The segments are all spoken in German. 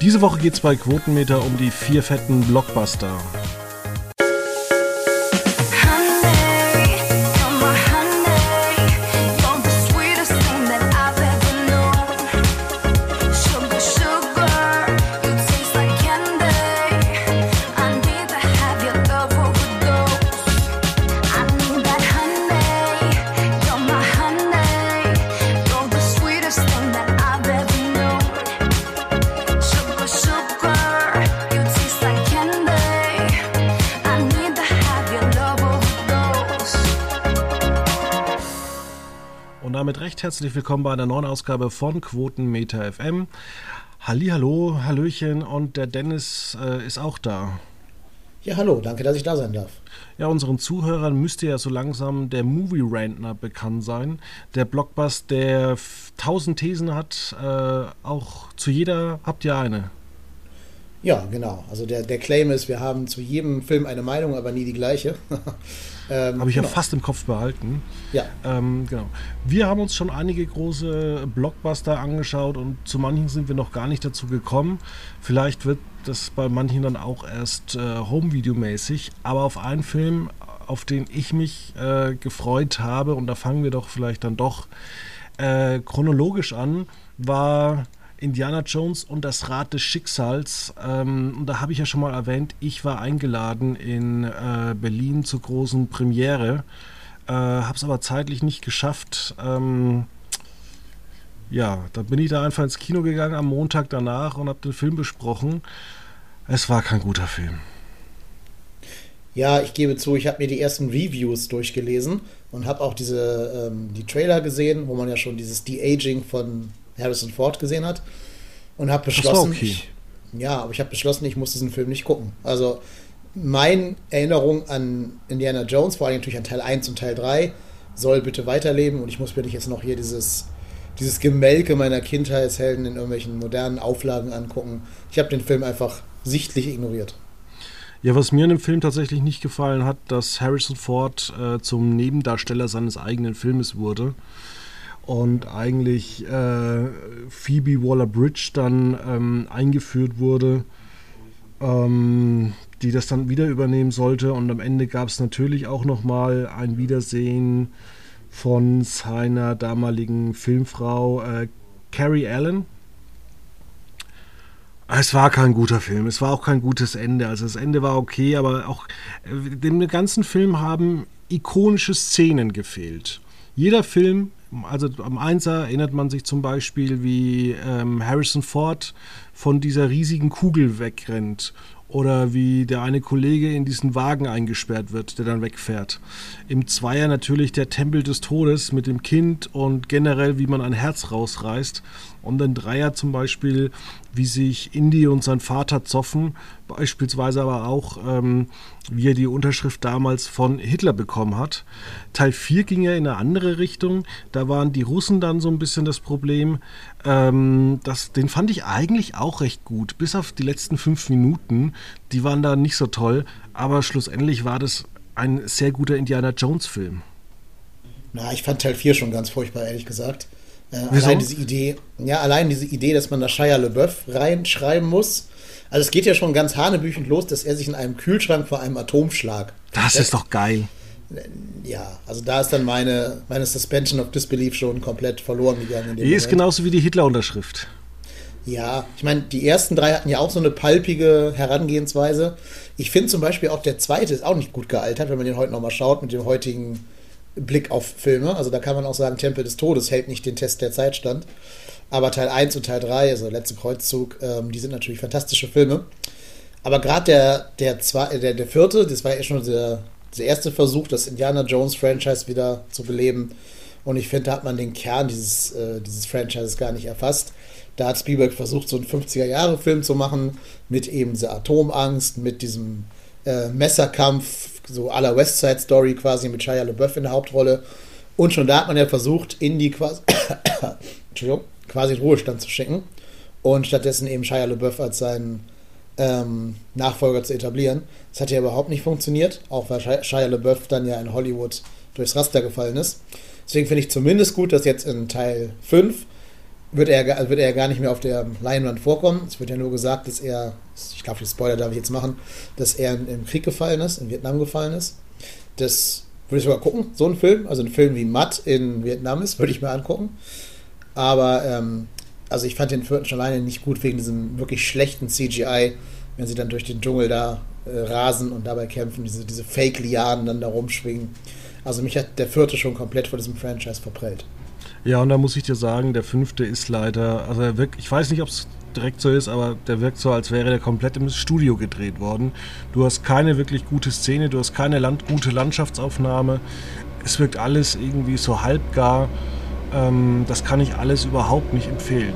Diese Woche geht es bei Quotenmeter um die vier fetten Blockbuster. Herzlich willkommen bei einer neuen Ausgabe von Quotenmeter FM. Hallo, Hallöchen und der Dennis äh, ist auch da. Ja, hallo, danke, dass ich da sein darf. Ja, unseren Zuhörern müsste ja so langsam der Movie Rantner bekannt sein. Der Blockbuster, der tausend Thesen hat, äh, auch zu jeder habt ihr eine. Ja, genau. Also der, der Claim ist, wir haben zu jedem Film eine Meinung, aber nie die gleiche. Ähm, Habe ich genau. ja fast im Kopf behalten. Ja. Ähm, genau. Wir haben uns schon einige große Blockbuster angeschaut und zu manchen sind wir noch gar nicht dazu gekommen. Vielleicht wird das bei manchen dann auch erst äh, Home-Video-mäßig. Aber auf einen Film, auf den ich mich äh, gefreut habe, und da fangen wir doch vielleicht dann doch äh, chronologisch an, war Indiana Jones und das Rad des Schicksals. Ähm, und da habe ich ja schon mal erwähnt, ich war eingeladen in äh, Berlin zur großen Premiere, äh, habe es aber zeitlich nicht geschafft. Ähm, ja, da bin ich da einfach ins Kino gegangen am Montag danach und habe den Film besprochen. Es war kein guter Film. Ja, ich gebe zu, ich habe mir die ersten Reviews durchgelesen und habe auch diese ähm, die Trailer gesehen, wo man ja schon dieses De-Aging von Harrison Ford gesehen hat und habe beschlossen, okay. ich, ja, aber ich habe beschlossen, ich muss diesen Film nicht gucken. Also meine Erinnerung an Indiana Jones, vor allem natürlich an Teil 1 und Teil 3, soll bitte weiterleben und ich muss mir nicht jetzt noch hier dieses, dieses Gemelke meiner Kindheitshelden in irgendwelchen modernen Auflagen angucken. Ich habe den Film einfach sichtlich ignoriert. Ja, was mir in dem Film tatsächlich nicht gefallen hat, dass Harrison Ford äh, zum Nebendarsteller seines eigenen Filmes wurde und eigentlich äh, Phoebe Waller-Bridge dann ähm, eingeführt wurde, ähm, die das dann wieder übernehmen sollte. Und am Ende gab es natürlich auch nochmal ein Wiedersehen von seiner damaligen Filmfrau äh, Carrie Allen. Es war kein guter Film, es war auch kein gutes Ende. Also das Ende war okay, aber auch äh, dem ganzen Film haben ikonische Szenen gefehlt. Jeder Film also am Einser erinnert man sich zum Beispiel, wie ähm, Harrison Ford von dieser riesigen Kugel wegrennt oder wie der eine Kollege in diesen Wagen eingesperrt wird, der dann wegfährt. Im Zweier natürlich der Tempel des Todes mit dem Kind und generell, wie man ein Herz rausreißt. Und im Dreier zum Beispiel, wie sich Indy und sein Vater zoffen, beispielsweise aber auch, ähm, wie er die Unterschrift damals von Hitler bekommen hat. Teil 4 ging ja in eine andere Richtung. Da waren die Russen dann so ein bisschen das Problem. Ähm, das, den fand ich eigentlich auch recht gut, bis auf die letzten fünf Minuten. Die waren da nicht so toll, aber schlussendlich war das ein sehr guter Indiana Jones-Film. Na, ich fand Teil 4 schon ganz furchtbar, ehrlich gesagt. Äh, allein diese Idee, ja, allein diese Idee, dass man da Shia LeBeouf reinschreiben muss. Also es geht ja schon ganz hanebüchend los, dass er sich in einem Kühlschrank vor einem Atomschlag. Das ist doch geil. Ja, also da ist dann meine, meine Suspension of Disbelief schon komplett verloren gegangen. Die ist genauso wie die Hitler-Unterschrift. Ja, ich meine, die ersten drei hatten ja auch so eine palpige Herangehensweise. Ich finde zum Beispiel auch der zweite ist auch nicht gut gealtert, wenn man den heute nochmal schaut mit dem heutigen Blick auf Filme. Also da kann man auch sagen, Tempel des Todes hält nicht den Test der Zeit stand. Aber Teil 1 und Teil 3, also Letzte Kreuzzug, ähm, die sind natürlich fantastische Filme. Aber gerade der, der, zwei, der, der vierte, das war ja schon der, der erste Versuch, das Indiana Jones Franchise wieder zu beleben. Und ich finde, da hat man den Kern dieses, äh, dieses Franchises gar nicht erfasst. Da hat Spielberg versucht, so einen 50er-Jahre-Film zu machen, mit eben dieser Atomangst, mit diesem äh, Messerkampf, so aller West Side Story quasi mit Shia LaBeouf in der Hauptrolle. Und schon da hat man ja versucht, Indy quasi, quasi in Ruhestand zu schicken und stattdessen eben Shia LaBeouf als seinen ähm, Nachfolger zu etablieren. Das hat ja überhaupt nicht funktioniert, auch weil Shia LaBeouf dann ja in Hollywood durchs Raster gefallen ist. Deswegen finde ich zumindest gut, dass jetzt in Teil 5 wird er, wird er gar nicht mehr auf der Leinwand vorkommen. Es wird ja nur gesagt, dass er, ich glaube, die Spoiler darf ich jetzt machen, dass er im Krieg gefallen ist, in Vietnam gefallen ist. Das würde ich sogar gucken, so ein Film. Also ein Film wie Matt in Vietnam ist, würde ich mir angucken. Aber, ähm, also ich fand den vierten schon alleine nicht gut wegen diesem wirklich schlechten CGI, wenn sie dann durch den Dschungel da äh, rasen und dabei kämpfen, diese, diese Fake-Lianen dann da rumschwingen. Also mich hat der vierte schon komplett vor diesem Franchise verprellt. Ja, und da muss ich dir sagen, der fünfte ist leider, also er wirkt, ich weiß nicht, ob es direkt so ist, aber der wirkt so, als wäre der komplett im Studio gedreht worden. Du hast keine wirklich gute Szene, du hast keine Land gute Landschaftsaufnahme. Es wirkt alles irgendwie so halbgar. Ähm, das kann ich alles überhaupt nicht empfehlen.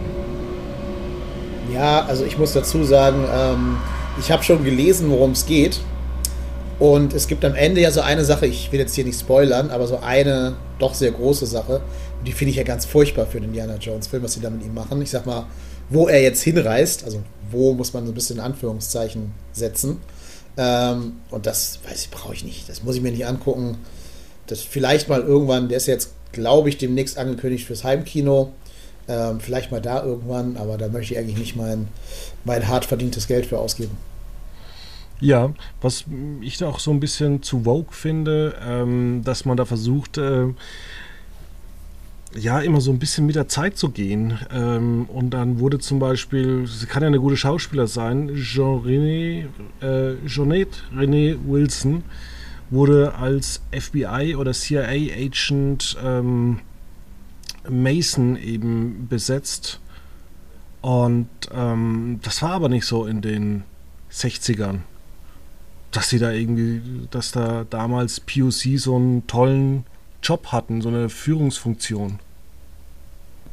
Ja, also ich muss dazu sagen, ähm, ich habe schon gelesen, worum es geht. Und es gibt am Ende ja so eine Sache, ich will jetzt hier nicht spoilern, aber so eine doch sehr große Sache, die finde ich ja ganz furchtbar für den Indiana Jones-Film, was sie da mit ihm machen. Ich sag mal, wo er jetzt hinreist, also wo muss man so ein bisschen Anführungszeichen setzen. Ähm, und das, weiß ich, brauche ich nicht. Das muss ich mir nicht angucken. Das vielleicht mal irgendwann, der ist jetzt, glaube ich, demnächst angekündigt fürs Heimkino. Ähm, vielleicht mal da irgendwann, aber da möchte ich eigentlich nicht mein, mein hart verdientes Geld für ausgeben. Ja, was ich auch so ein bisschen zu Vogue finde, ähm, dass man da versucht, äh, ja, immer so ein bisschen mit der Zeit zu gehen. Ähm, und dann wurde zum Beispiel, sie kann ja eine gute Schauspieler sein, Jean-René, äh, Jeanette René Wilson wurde als FBI oder CIA-Agent ähm, Mason eben besetzt. Und ähm, das war aber nicht so in den 60ern dass sie da irgendwie, dass da damals POC so einen tollen Job hatten, so eine Führungsfunktion.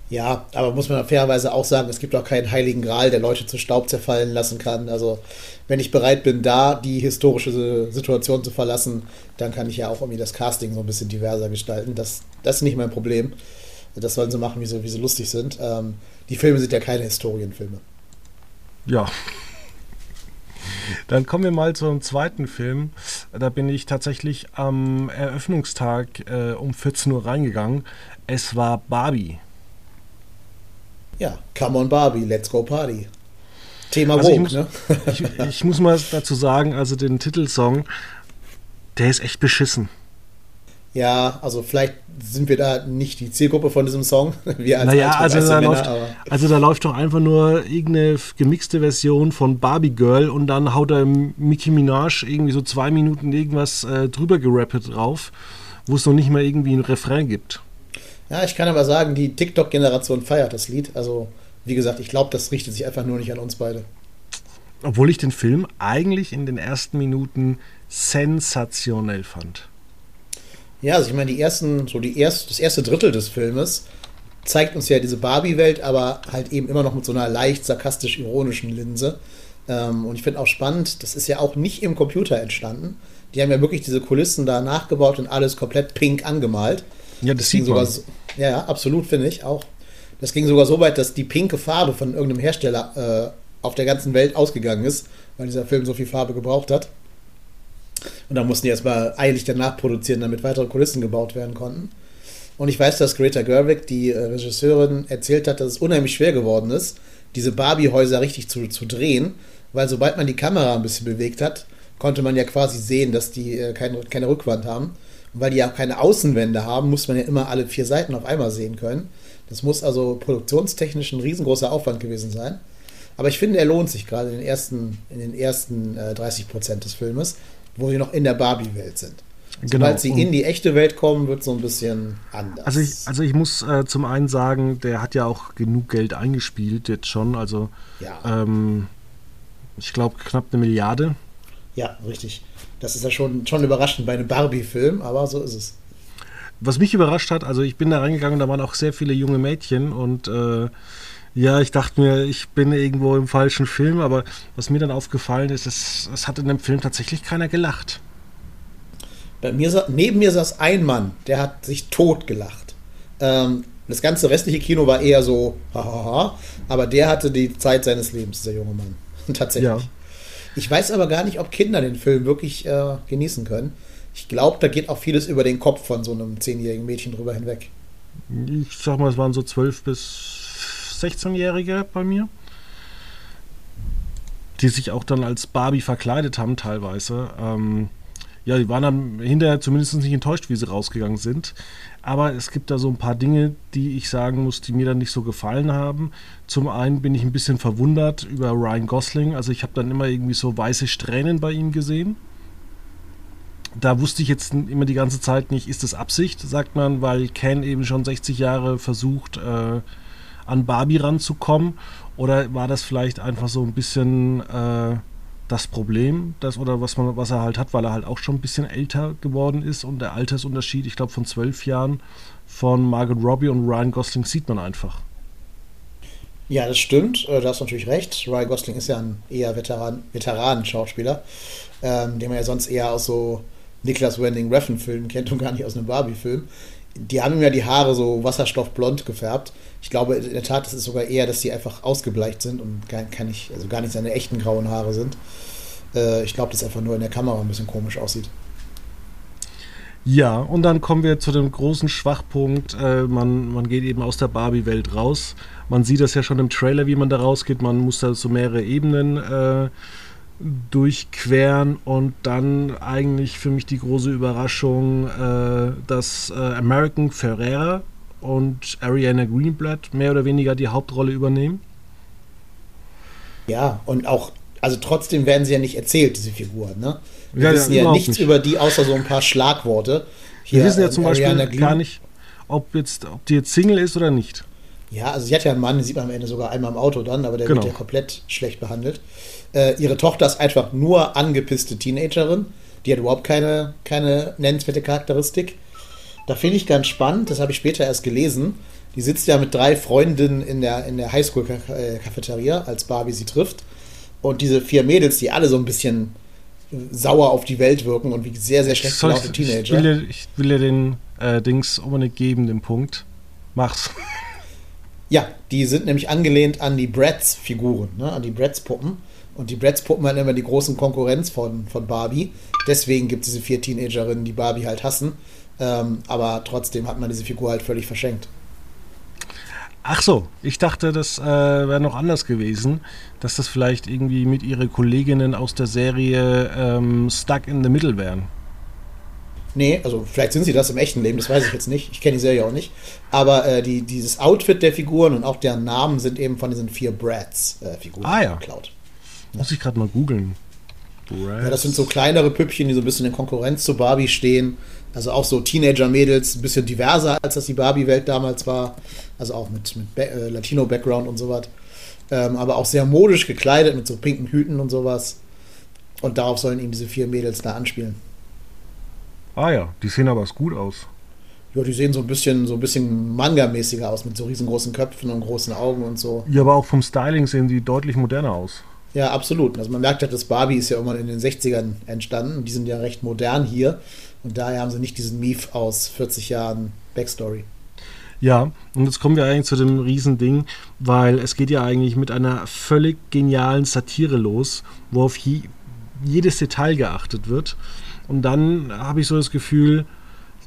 Ja, aber muss man fairerweise auch sagen, es gibt auch keinen heiligen Gral, der Leute zu Staub zerfallen lassen kann. Also, wenn ich bereit bin, da die historische Situation zu verlassen, dann kann ich ja auch irgendwie das Casting so ein bisschen diverser gestalten. Das, das ist nicht mein Problem. Das sollen sie machen, wie sie, wie sie lustig sind. Ähm, die Filme sind ja keine Historienfilme. Ja, dann kommen wir mal zum zweiten Film. Da bin ich tatsächlich am Eröffnungstag äh, um 14 Uhr reingegangen. Es war Barbie. Ja, come on Barbie, let's go party. Thema also Vogue, ich muss, ne? ich, ich muss mal dazu sagen, also den Titelsong, der ist echt beschissen. Ja, also vielleicht sind wir da nicht die Zielgruppe von diesem Song. Wir als naja, also da, Männer, läuft, also da läuft doch einfach nur irgendeine gemixte Version von Barbie Girl und dann haut er Mickey Minaj irgendwie so zwei Minuten irgendwas äh, drüber gerappt drauf, wo es noch nicht mal irgendwie ein Refrain gibt. Ja, ich kann aber sagen, die TikTok-Generation feiert das Lied. Also, wie gesagt, ich glaube, das richtet sich einfach nur nicht an uns beide. Obwohl ich den Film eigentlich in den ersten Minuten sensationell fand. Ja, also ich meine, die ersten, so die erst, das erste Drittel des Filmes zeigt uns ja diese Barbie-Welt, aber halt eben immer noch mit so einer leicht sarkastisch-ironischen Linse. Ähm, und ich finde auch spannend, das ist ja auch nicht im Computer entstanden. Die haben ja wirklich diese Kulissen da nachgebaut und alles komplett pink angemalt. Ja, das, das sieht sogar so, Ja, absolut, finde ich auch. Das ging sogar so weit, dass die pinke Farbe von irgendeinem Hersteller äh, auf der ganzen Welt ausgegangen ist, weil dieser Film so viel Farbe gebraucht hat. Und da mussten die erstmal eilig danach produzieren, damit weitere Kulissen gebaut werden konnten. Und ich weiß, dass Greta Gerwig, die äh, Regisseurin, erzählt hat, dass es unheimlich schwer geworden ist, diese Barbie-Häuser richtig zu, zu drehen, weil sobald man die Kamera ein bisschen bewegt hat, konnte man ja quasi sehen, dass die äh, keine, keine Rückwand haben. Und weil die ja keine Außenwände haben, muss man ja immer alle vier Seiten auf einmal sehen können. Das muss also produktionstechnisch ein riesengroßer Aufwand gewesen sein. Aber ich finde, er lohnt sich gerade in den ersten, in den ersten äh, 30 Prozent des Filmes wo sie noch in der Barbie-Welt sind. Genau. Sobald sie in die echte Welt kommen, wird es so ein bisschen anders. Also ich, also ich muss äh, zum einen sagen, der hat ja auch genug Geld eingespielt jetzt schon. Also ja. ähm, ich glaube knapp eine Milliarde. Ja, richtig. Das ist ja schon, schon überraschend bei einem Barbie-Film, aber so ist es. Was mich überrascht hat, also ich bin da reingegangen, da waren auch sehr viele junge Mädchen und äh, ja, ich dachte mir, ich bin irgendwo im falschen Film, aber was mir dann aufgefallen ist, es, es hat in dem Film tatsächlich keiner gelacht. Bei mir, neben mir saß ein Mann, der hat sich tot gelacht. Ähm, das ganze restliche Kino war eher so, hahaha, aber der hatte die Zeit seines Lebens, dieser junge Mann. Tatsächlich. Ja. Ich weiß aber gar nicht, ob Kinder den Film wirklich äh, genießen können. Ich glaube, da geht auch vieles über den Kopf von so einem zehnjährigen Mädchen drüber hinweg. Ich sag mal, es waren so zwölf bis 16-Jährige bei mir, die sich auch dann als Barbie verkleidet haben teilweise. Ähm, ja, die waren dann hinterher zumindest nicht enttäuscht, wie sie rausgegangen sind. Aber es gibt da so ein paar Dinge, die ich sagen muss, die mir dann nicht so gefallen haben. Zum einen bin ich ein bisschen verwundert über Ryan Gosling. Also ich habe dann immer irgendwie so weiße Strähnen bei ihm gesehen. Da wusste ich jetzt immer die ganze Zeit nicht, ist das Absicht, sagt man, weil Ken eben schon 60 Jahre versucht, äh, an Barbie ranzukommen. Oder war das vielleicht einfach so ein bisschen äh, das Problem, das oder was man, was er halt hat, weil er halt auch schon ein bisschen älter geworden ist und der Altersunterschied, ich glaube von zwölf Jahren von Margot Robbie und Ryan Gosling sieht man einfach. Ja, das stimmt. Äh, da hast du natürlich recht. Ryan Gosling ist ja ein eher Veteran, Veteranen-Schauspieler, ähm, den man ja sonst eher aus so Niklas Wending Refn-Filmen kennt und gar nicht aus einem Barbie-Film. Die haben ja die Haare so wasserstoffblond gefärbt. Ich glaube in der Tat, es ist sogar eher, dass die einfach ausgebleicht sind und gar, gar nicht, also gar nicht seine echten grauen Haare sind. Äh, ich glaube, dass einfach nur in der Kamera ein bisschen komisch aussieht. Ja, und dann kommen wir zu dem großen Schwachpunkt. Äh, man, man geht eben aus der Barbie-Welt raus. Man sieht das ja schon im Trailer, wie man da rausgeht. Man muss da so mehrere Ebenen äh, durchqueren und dann eigentlich für mich die große Überraschung, äh, dass äh, American Ferrera und Ariana Greenblatt mehr oder weniger die Hauptrolle übernehmen. Ja, und auch, also trotzdem werden sie ja nicht erzählt, diese Figuren, ne? Wir ja, wissen ja, ja nichts nicht. über die, außer so ein paar Schlagworte. Hier, Wir wissen ja zum Beispiel gar nicht, ob, jetzt, ob die jetzt Single ist oder nicht. Ja, also sie hat ja einen Mann, den sieht man am Ende sogar einmal im Auto dann, aber der genau. wird ja komplett schlecht behandelt. Äh, ihre Tochter ist einfach nur angepisste Teenagerin. Die hat überhaupt keine, keine nennenswerte Charakteristik. Da finde ich ganz spannend, das habe ich später erst gelesen. Die sitzt ja mit drei Freundinnen in der, in der Highschool-Cafeteria, als Barbie sie trifft. Und diese vier Mädels, die alle so ein bisschen sauer auf die Welt wirken und wie sehr, sehr schlecht gelaunte Teenager. Ich will, ich will dir den äh, Dings unbedingt geben, den Punkt. Mach's. Ja, die sind nämlich angelehnt an die Bratz-Figuren, ne, an die Bratz-Puppen. Und die Bratz-Puppen waren immer die großen Konkurrenz von, von Barbie. Deswegen gibt es diese vier Teenagerinnen, die Barbie halt hassen. Ähm, aber trotzdem hat man diese Figur halt völlig verschenkt. Ach so, ich dachte, das äh, wäre noch anders gewesen, dass das vielleicht irgendwie mit ihren Kolleginnen aus der Serie ähm, Stuck in the Middle wären. Nee, also vielleicht sind sie das im echten Leben, das weiß ich jetzt nicht. Ich kenne die Serie auch nicht. Aber äh, die, dieses Outfit der Figuren und auch deren Namen sind eben von diesen vier Brads-Figuren äh, ah, ja. geklaut. Muss ich gerade mal googeln. Ja, das sind so kleinere Püppchen, die so ein bisschen in Konkurrenz zu Barbie stehen. Also auch so Teenager-Mädels, ein bisschen diverser, als das die Barbie-Welt damals war. Also auch mit, mit äh, Latino-Background und sowas. Ähm, aber auch sehr modisch gekleidet mit so pinken Hüten und sowas. Und darauf sollen ihm diese vier Mädels da anspielen. Ah ja, die sehen aber gut aus. Ja, die sehen so ein bisschen, so ein bisschen Manga-mäßiger aus, mit so riesengroßen Köpfen und großen Augen und so. Ja, aber auch vom Styling sehen die deutlich moderner aus. Ja, absolut. Also man merkt halt, das Barbie ist ja irgendwann in den 60ern entstanden. Die sind ja recht modern hier. Und daher haben sie nicht diesen Mief aus 40 Jahren Backstory. Ja, und jetzt kommen wir eigentlich zu dem Riesending, weil es geht ja eigentlich mit einer völlig genialen Satire los, wo auf je, jedes Detail geachtet wird. Und dann habe ich so das Gefühl,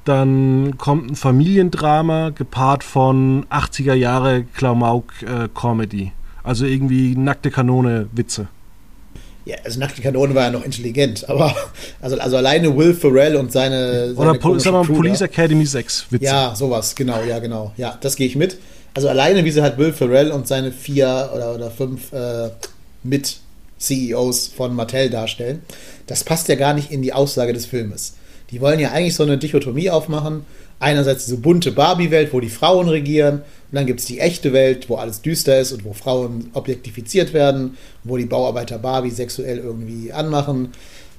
dann kommt ein Familiendrama gepaart von 80er Jahre Klamauk-Comedy. Äh, also irgendwie nackte Kanone-Witze. Ja, also nackte Kanone war ja noch intelligent, aber also, also alleine Will Ferrell und seine. seine Oder Pol sag mal, Police Academy 6 Witze. Ja, sowas, genau, ja, genau. Ja, das gehe ich mit. Also alleine, wie sie halt Will Ferrell und seine vier oder, oder fünf äh, mit CEOs von Mattel darstellen, das passt ja gar nicht in die Aussage des Filmes. Die wollen ja eigentlich so eine Dichotomie aufmachen. Einerseits diese bunte Barbie-Welt, wo die Frauen regieren und dann gibt es die echte Welt, wo alles düster ist und wo Frauen objektifiziert werden, wo die Bauarbeiter Barbie sexuell irgendwie anmachen.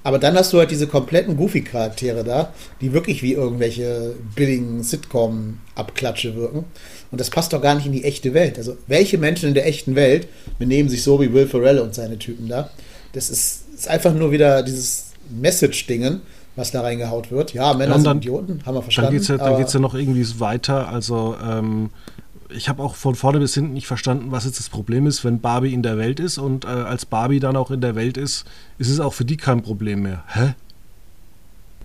Aber dann hast du halt diese kompletten Goofy-Charaktere da, die wirklich wie irgendwelche billigen Sitcom-Abklatsche wirken. Und das passt doch gar nicht in die echte Welt. Also, welche Menschen in der echten Welt benehmen sich so wie Will Ferrell und seine Typen da? Das ist, ist einfach nur wieder dieses Message-Dingen, was da reingehaut wird. Ja, Männer ja, dann, sind Idioten, haben wir verstanden. Dann geht es ja, ja, noch irgendwie weiter. Also, ähm, ich habe auch von vorne bis hinten nicht verstanden, was jetzt das Problem ist, wenn Barbie in der Welt ist und äh, als Barbie dann auch in der Welt ist, ist es auch für die kein Problem mehr. Hä?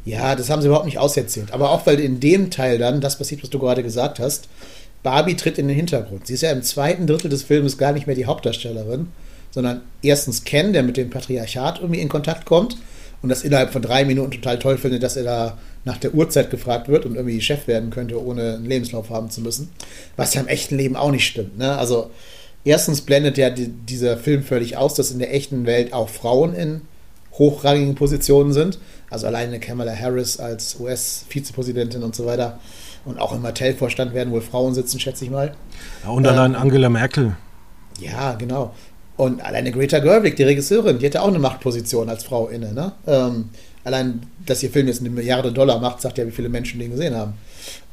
Ja, das haben sie überhaupt nicht auserzählt. Aber auch weil in dem Teil dann das passiert, was du gerade gesagt hast. Barbie tritt in den Hintergrund. Sie ist ja im zweiten Drittel des Filmes gar nicht mehr die Hauptdarstellerin, sondern erstens Ken, der mit dem Patriarchat irgendwie in Kontakt kommt und das innerhalb von drei Minuten total toll findet, dass er da nach der Uhrzeit gefragt wird und irgendwie Chef werden könnte, ohne einen Lebenslauf haben zu müssen. Was ja im echten Leben auch nicht stimmt. Ne? Also erstens blendet ja die, dieser Film völlig aus, dass in der echten Welt auch Frauen in hochrangigen Positionen sind. Also alleine Kamala Harris als US-Vizepräsidentin und so weiter. Und auch im Mattel-Vorstand werden wohl Frauen sitzen, schätze ich mal. Ja, und allein ähm, Angela Merkel. Ja, genau. Und alleine Greta Gerwig, die Regisseurin, die hatte auch eine Machtposition als Frau inne. Ne? Ähm, allein, dass ihr Film jetzt eine Milliarde Dollar macht, sagt ja, wie viele Menschen den gesehen haben.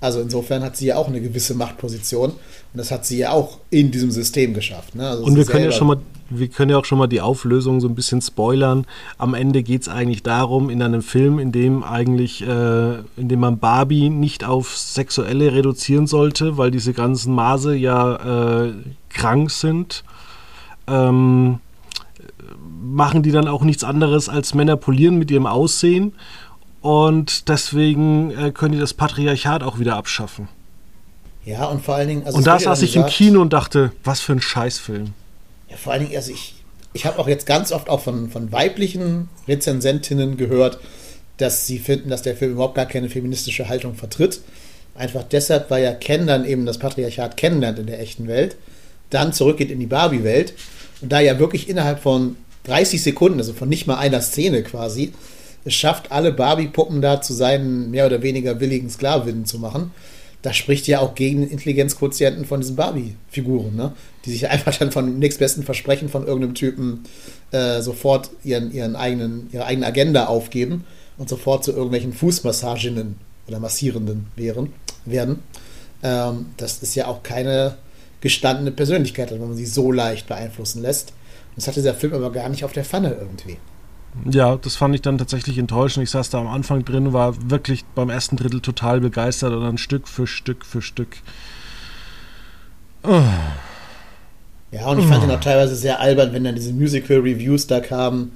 Also insofern hat sie ja auch eine gewisse Machtposition und das hat sie ja auch in diesem System geschafft. Ne? Also und wir können ja schon mal, wir können ja auch schon mal die Auflösung so ein bisschen spoilern. Am Ende geht es eigentlich darum, in einem Film, in dem eigentlich, äh, in dem man Barbie nicht auf Sexuelle reduzieren sollte, weil diese ganzen Maße ja äh, krank sind. Ähm, machen die dann auch nichts anderes als Männer polieren mit ihrem Aussehen und deswegen äh, können die das Patriarchat auch wieder abschaffen. Ja, und vor allen Dingen. Also und da saß ich im Kino und dachte, was für ein Scheißfilm. Ja, vor allen Dingen, also ich, ich habe auch jetzt ganz oft auch von, von weiblichen Rezensentinnen gehört, dass sie finden, dass der Film überhaupt gar keine feministische Haltung vertritt. Einfach deshalb, weil ja Ken dann eben das Patriarchat kennenlernt in der echten Welt, dann zurückgeht in die Barbie-Welt und da ja wirklich innerhalb von 30 Sekunden, also von nicht mal einer Szene quasi, es schafft, alle Barbie-Puppen da zu seinen mehr oder weniger willigen Sklavinnen zu machen. Das spricht ja auch gegen den Intelligenzquotienten von diesen Barbie-Figuren, ne? die sich einfach dann von nächstbesten Versprechen von irgendeinem Typen äh, sofort ihren, ihren eigenen, ihre eigene Agenda aufgeben und sofort zu irgendwelchen Fußmassaginnen oder Massierenden wären, werden. Ähm, das ist ja auch keine gestandene Persönlichkeit, wenn man sie so leicht beeinflussen lässt. Das hatte der Film aber gar nicht auf der Pfanne irgendwie. Ja, das fand ich dann tatsächlich enttäuschend. Ich saß da am Anfang drin, war wirklich beim ersten Drittel total begeistert und dann Stück für Stück für Stück. Oh. Ja, und ich fand ihn auch teilweise sehr albern, wenn dann diese Musical-Reviews da kamen.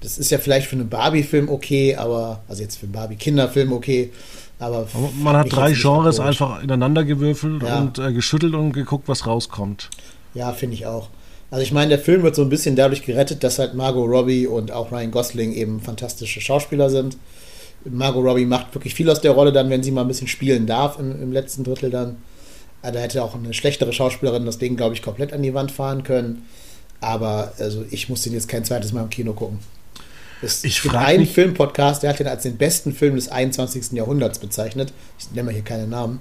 Das ist ja vielleicht für einen Barbie-Film okay, aber, also jetzt für einen Barbie-Kinderfilm okay, aber. Man hat drei Genres einfach ineinander gewürfelt ja. und äh, geschüttelt und geguckt, was rauskommt. Ja, finde ich auch. Also ich meine, der Film wird so ein bisschen dadurch gerettet, dass halt Margot Robbie und auch Ryan Gosling eben fantastische Schauspieler sind. Margot Robbie macht wirklich viel aus der Rolle dann, wenn sie mal ein bisschen spielen darf im, im letzten Drittel dann. Äh, da hätte auch eine schlechtere Schauspielerin das Ding, glaube ich, komplett an die Wand fahren können. Aber also ich muss den jetzt kein zweites Mal im Kino gucken. Es ich gibt einen Filmpodcast, der hat den als den besten Film des 21. Jahrhunderts bezeichnet. Ich nenne mal hier keine Namen.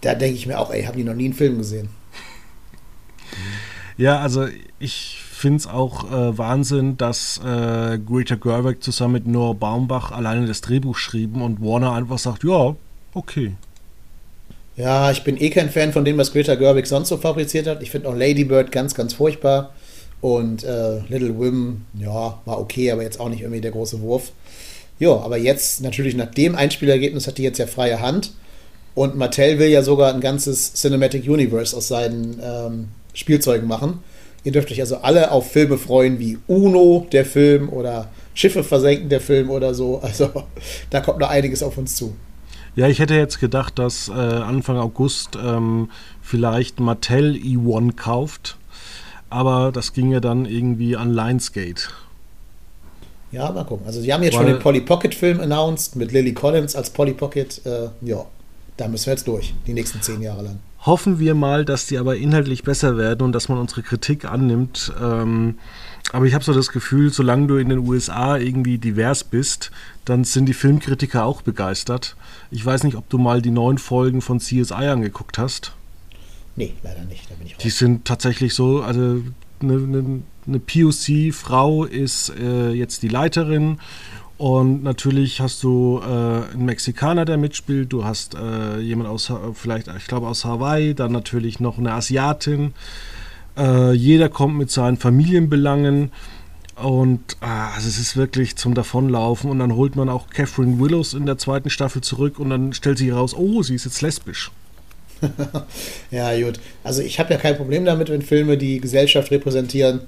Da denke ich mir auch, ey, haben die noch nie einen Film gesehen. Ja, also ich finde es auch äh, Wahnsinn, dass äh, Greta Gerwig zusammen mit Noah Baumbach alleine das Drehbuch schrieben und Warner einfach sagt, ja, okay. Ja, ich bin eh kein Fan von dem, was Greta Gerwig sonst so fabriziert hat. Ich finde auch Lady Bird ganz, ganz furchtbar. Und äh, Little Wim, ja, war okay, aber jetzt auch nicht irgendwie der große Wurf. Ja, aber jetzt natürlich nach dem Einspielergebnis hat die jetzt ja freie Hand. Und Mattel will ja sogar ein ganzes Cinematic Universe aus seinen ähm, Spielzeugen machen. Ihr dürft euch also alle auf Filme freuen wie Uno, der Film, oder Schiffe versenken, der Film oder so. Also da kommt noch einiges auf uns zu. Ja, ich hätte jetzt gedacht, dass äh, Anfang August ähm, vielleicht Mattel E1 kauft, aber das ging ja dann irgendwie an Lionsgate. Ja, mal gucken. Also, sie haben jetzt Weil, schon den Polly Pocket Film announced mit Lily Collins als Polly Pocket. Äh, ja, da müssen wir jetzt durch, die nächsten zehn Jahre lang. Hoffen wir mal, dass die aber inhaltlich besser werden und dass man unsere Kritik annimmt. Ähm, aber ich habe so das Gefühl, solange du in den USA irgendwie divers bist, dann sind die Filmkritiker auch begeistert. Ich weiß nicht, ob du mal die neuen Folgen von CSI angeguckt hast. Nee, leider nicht. Da bin ich. Die sind tatsächlich so, also eine, eine, eine POC-Frau ist äh, jetzt die Leiterin und natürlich hast du äh, einen Mexikaner, der mitspielt. Du hast äh, jemand aus, vielleicht, ich glaube, aus Hawaii. Dann natürlich noch eine Asiatin. Äh, jeder kommt mit seinen Familienbelangen. Und ah, also es ist wirklich zum Davonlaufen. Und dann holt man auch Catherine Willows in der zweiten Staffel zurück. Und dann stellt sich heraus, oh, sie ist jetzt lesbisch. ja, gut. Also ich habe ja kein Problem damit, wenn Filme die Gesellschaft repräsentieren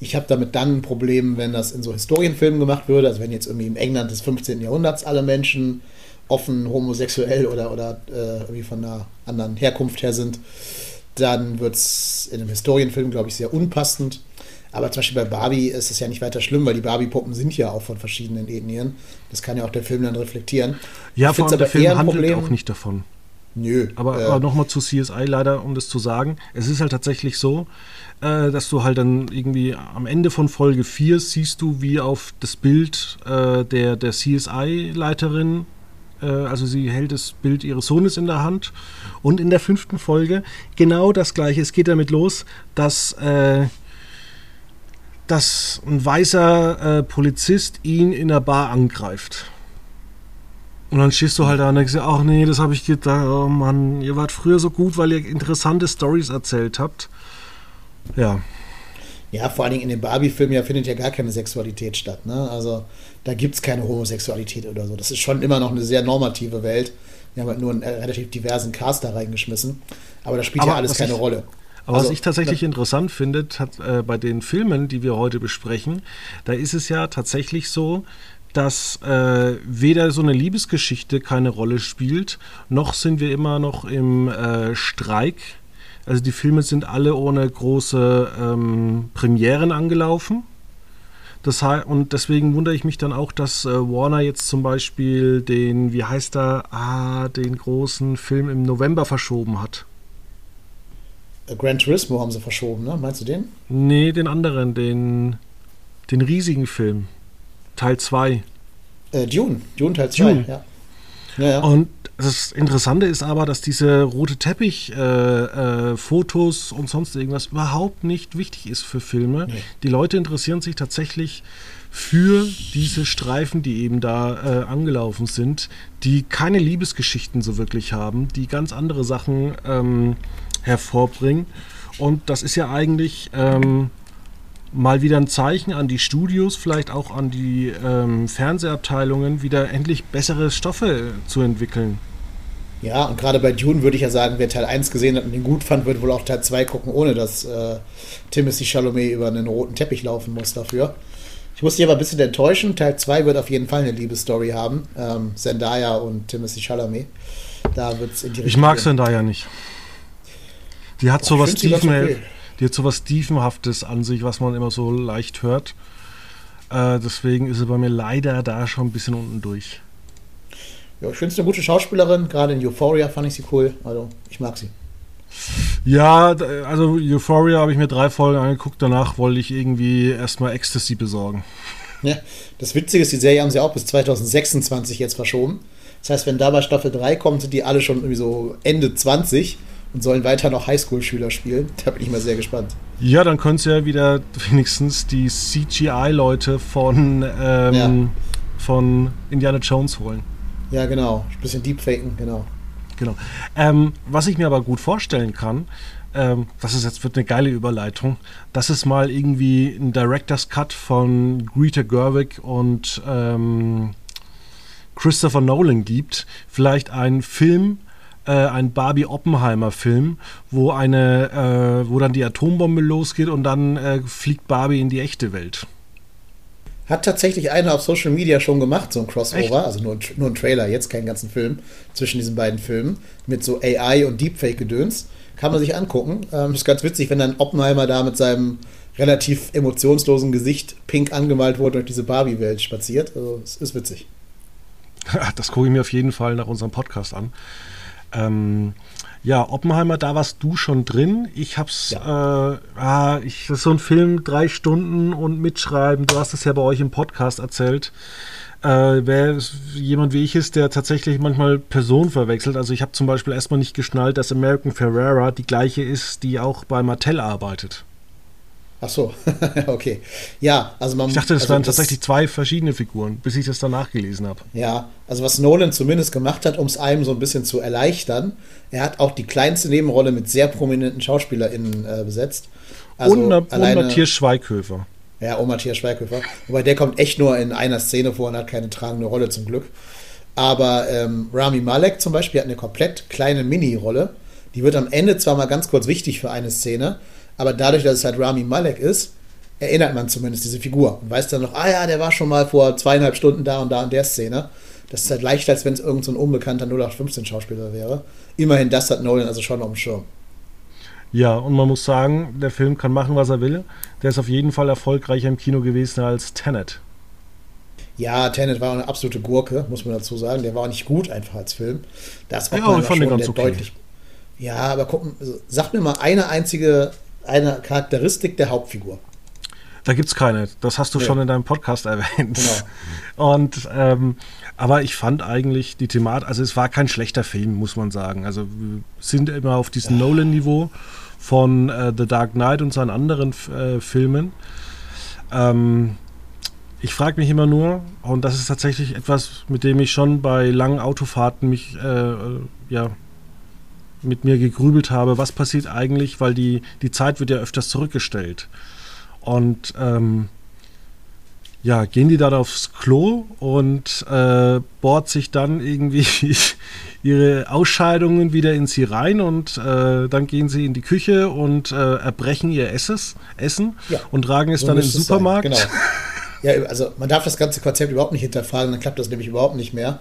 ich habe damit dann ein Problem, wenn das in so Historienfilmen gemacht würde, also wenn jetzt irgendwie im England des 15. Jahrhunderts alle Menschen offen homosexuell oder, oder äh, irgendwie von einer anderen Herkunft her sind. dann wird es in einem Historienfilm, glaube ich, sehr unpassend. Aber zum Beispiel bei Barbie ist es ja nicht weiter schlimm, weil die Barbie-Puppen sind ja auch von verschiedenen Ethnien. Das kann ja auch der Film dann reflektieren. Ja, vor allem der Film handelt Problem, auch nicht davon. Nö. Aber, äh, aber nochmal zu CSI leider, um das zu sagen. Es ist halt tatsächlich so, äh, dass du halt dann irgendwie am Ende von Folge 4 siehst du, wie auf das Bild äh, der, der CSI-Leiterin, äh, also sie hält das Bild ihres Sohnes in der Hand. Und in der fünften Folge genau das gleiche. Es geht damit los, dass äh, dass ein weißer äh, Polizist ihn in der Bar angreift. Und dann stehst du halt da und denkst dir, ach nee, das habe ich gedacht, oh Mann, ihr wart früher so gut, weil ihr interessante Stories erzählt habt. Ja. Ja, vor allen Dingen in dem Barbie-Film ja findet ja gar keine Sexualität statt. Ne? Also da gibt es keine Homosexualität oder so. Das ist schon immer noch eine sehr normative Welt. Wir haben halt nur einen äh, relativ diversen Cast da reingeschmissen. Aber da spielt Aber ja alles keine ich, Rolle. Aber also, was ich tatsächlich interessant finde, hat, äh, bei den Filmen, die wir heute besprechen, da ist es ja tatsächlich so, dass äh, weder so eine Liebesgeschichte keine Rolle spielt, noch sind wir immer noch im äh, Streik. Also die Filme sind alle ohne große ähm, Premieren angelaufen. Das, und deswegen wundere ich mich dann auch, dass äh, Warner jetzt zum Beispiel den, wie heißt er, ah, den großen Film im November verschoben hat. Gran Turismo haben sie verschoben, ne? Meinst du den? Nee, den anderen, den, den riesigen Film. Teil 2. Äh, Dune, Dune Teil 2, ja. Ja, ja. Und das Interessante ist aber, dass diese rote Teppich-Fotos äh, äh, und sonst irgendwas überhaupt nicht wichtig ist für Filme. Nee. Die Leute interessieren sich tatsächlich für diese Streifen, die eben da äh, angelaufen sind, die keine Liebesgeschichten so wirklich haben, die ganz andere Sachen ähm, hervorbringen. Und das ist ja eigentlich ähm, mal wieder ein Zeichen an die Studios, vielleicht auch an die ähm, Fernsehabteilungen, wieder endlich bessere Stoffe zu entwickeln. Ja, und gerade bei Dune würde ich ja sagen, wer Teil 1 gesehen hat und den gut fand, wird wohl auch Teil 2 gucken, ohne dass äh, Timothy Chalamet über einen roten Teppich laufen muss dafür. Ich muss dich aber ein bisschen enttäuschen. Teil 2 wird auf jeden Fall eine Liebesstory haben. Ähm, Zendaya und Timothy Chalamet. Da wird's in die Richtung. Ich mag Zendaya nicht. Die hat sowas Stephen, okay. Die hat sowas Stiefenhaftes an sich, was man immer so leicht hört. Äh, deswegen ist sie bei mir leider da schon ein bisschen unten durch. Ja, ich finde es eine gute Schauspielerin. Gerade in Euphoria fand ich sie cool. Also, ich mag sie. Ja, also Euphoria habe ich mir drei Folgen angeguckt. Danach wollte ich irgendwie erstmal Ecstasy besorgen. Ja, das Witzige ist, die Serie haben sie auch bis 2026 jetzt verschoben. Das heißt, wenn da bei Staffel 3 kommt, sind die alle schon irgendwie so Ende 20 und sollen weiter noch Highschool-Schüler spielen. Da bin ich mal sehr gespannt. Ja, dann können sie ja wieder wenigstens die CGI-Leute von, ähm, ja. von Indiana Jones holen. Ja, genau. Ein bisschen Deepfaken, genau. Genau. Ähm, was ich mir aber gut vorstellen kann, ähm, das ist jetzt wird eine geile Überleitung, dass es mal irgendwie ein Director's Cut von Greta Gerwig und ähm, Christopher Nolan gibt. Vielleicht ein Film, äh, ein Barbie Oppenheimer Film, wo eine, äh, wo dann die Atombombe losgeht und dann äh, fliegt Barbie in die echte Welt. Hat tatsächlich einer auf Social Media schon gemacht, so ein Crossover, Echt? also nur, nur ein Trailer, jetzt keinen ganzen Film, zwischen diesen beiden Filmen, mit so AI und Deepfake-Gedöns. Kann man sich angucken. Ähm, ist ganz witzig, wenn dann Oppenheimer da mit seinem relativ emotionslosen Gesicht pink angemalt wurde und durch diese Barbie-Welt spaziert. Also, es ist witzig. Das gucke ich mir auf jeden Fall nach unserem Podcast an. Ähm, ja, Oppenheimer, da warst du schon drin. Ich hab's, ja. äh, ah, ich, das ist so ein Film, drei Stunden und mitschreiben. Du hast es ja bei euch im Podcast erzählt. Äh, wer jemand wie ich ist, der tatsächlich manchmal Personen verwechselt. Also ich habe zum Beispiel erstmal nicht geschnallt, dass American Ferrera die gleiche ist, die auch bei Mattel arbeitet. Ach so, okay. Ja, also man. Ich dachte, das also waren tatsächlich zwei verschiedene Figuren, bis ich das danach gelesen habe. Ja, also was Nolan zumindest gemacht hat, um es einem so ein bisschen zu erleichtern, er hat auch die kleinste Nebenrolle mit sehr prominenten SchauspielerInnen äh, besetzt. Also und, alleine, und Matthias Schweighöfer. Ja, und Matthias Schweighöfer. Wobei der kommt echt nur in einer Szene vor und hat keine tragende Rolle zum Glück. Aber ähm, Rami Malek zum Beispiel hat eine komplett kleine Mini-Rolle. Die wird am Ende zwar mal ganz kurz wichtig für eine Szene, aber dadurch, dass es halt Rami Malek ist, erinnert man zumindest diese Figur und weiß dann noch, ah ja, der war schon mal vor zweieinhalb Stunden da und da in der Szene. Das ist halt leichter, als wenn es irgendein so unbekannter 0815-Schauspieler wäre. Immerhin, das hat Nolan also schon auf dem Schirm. Ja, und man muss sagen, der Film kann machen, was er will. Der ist auf jeden Fall erfolgreicher im Kino gewesen als Tenet. Ja, Tenet war eine absolute Gurke, muss man dazu sagen. Der war auch nicht gut einfach als Film. Das war ja, ich fand den ganz okay. deutlich. Ja, aber guck, sag mir mal eine einzige eine Charakteristik der Hauptfigur. Da gibt es keine. Das hast du nee. schon in deinem Podcast erwähnt. Genau. Und ähm, aber ich fand eigentlich die Thematik, also es war kein schlechter Film, muss man sagen. Also wir sind immer auf diesem ja. Nolan-Niveau von äh, The Dark Knight und seinen anderen äh, Filmen. Ähm, ich frage mich immer nur, und das ist tatsächlich etwas, mit dem ich schon bei langen Autofahrten mich äh, ja, mit mir gegrübelt habe, was passiert eigentlich, weil die, die Zeit wird ja öfters zurückgestellt. Und ähm, ja, gehen die dann aufs Klo und äh, bohrt sich dann irgendwie ihre Ausscheidungen wieder in sie rein und äh, dann gehen sie in die Küche und äh, erbrechen ihr Esses, Essen ja, und tragen es so dann in den Supermarkt. Genau. Ja, also man darf das ganze Konzept überhaupt nicht hinterfragen, dann klappt das nämlich überhaupt nicht mehr.